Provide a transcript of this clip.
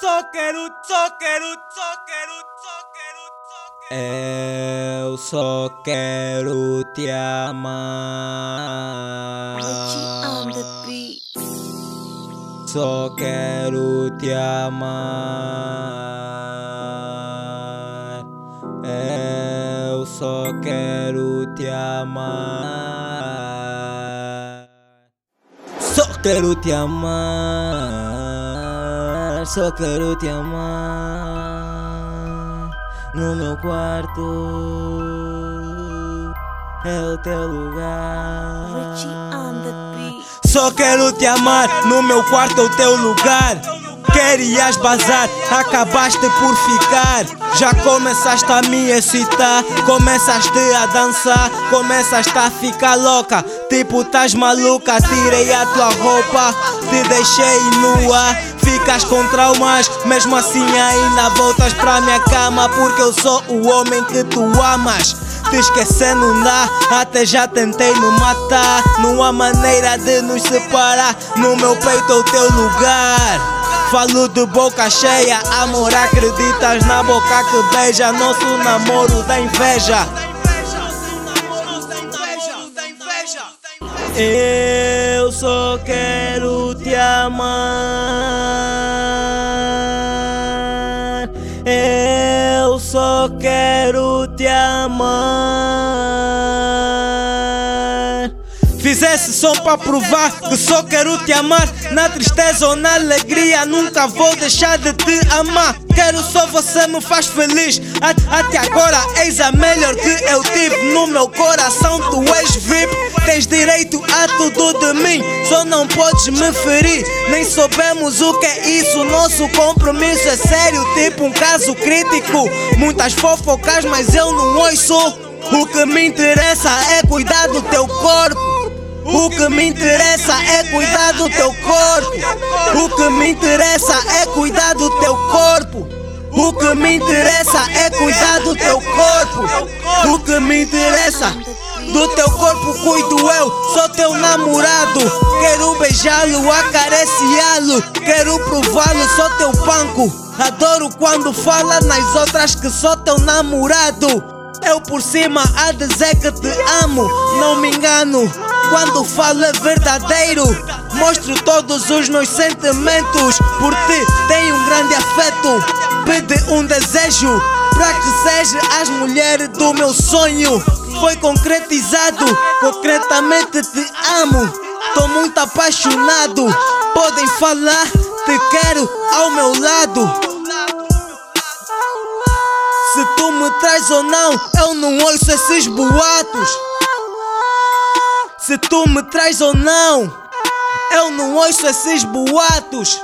Só quero, só quero, só quero, só quero, só quero. Eu só quero te amar. On the beat. Só quero te amar. Eu só quero te amar. Só quero te amar. Só quero te amar. No meu quarto é o teu lugar. Só quero te amar, no meu quarto é o teu lugar. Querias bazar, acabaste por ficar. Já começaste a me excitar, começaste a dançar, começaste a ficar louca. Tipo, estás maluca, tirei a tua roupa, te deixei nua. Ficas com traumas, mesmo assim ainda voltas pra minha cama. Porque eu sou o homem que tu amas. Te esquecer não dá, até já tentei me matar. Não há maneira de nos separar. No meu peito é o teu lugar. Falo de boca cheia, amor, acreditas na boca que beija. Nosso namoro da inveja. Eu só quero te amar. Eu só quero te amar. Fiz esse som pra provar que só quero te amar. Na tristeza ou na alegria, nunca vou deixar de te amar. Quero só você me faz feliz. Até agora, eis a melhor que eu tive no meu coração. Tu és VIP, tens direito a tudo de mim. Só não podes me ferir. Nem soubemos o que é isso. Nosso compromisso é sério, tipo um caso crítico. Muitas fofocas, mas eu não ouço. O que me interessa é cuidar do teu corpo. O que me interessa é cuidar do teu corpo. O que me interessa é cuidar do teu corpo. O que me interessa é cuidar do teu corpo. O que me interessa do teu corpo cuido eu, sou teu namorado. Quero beijá-lo, acariciá-lo. Quero prová-lo, sou teu panco. Adoro quando fala nas outras que sou teu namorado. Eu por cima a dizer que te amo, não me engano. Quando falo é verdadeiro, mostro todos os meus sentimentos. Por ti tenho um grande afeto. Pede um desejo para que seja as mulheres do meu sonho. Foi concretizado, concretamente te amo. Tô muito apaixonado. Podem falar, te quero ao meu lado. Se tu me traz ou não, eu não ouço esses boatos. Se tu me traz ou não, eu não ouço esses boatos.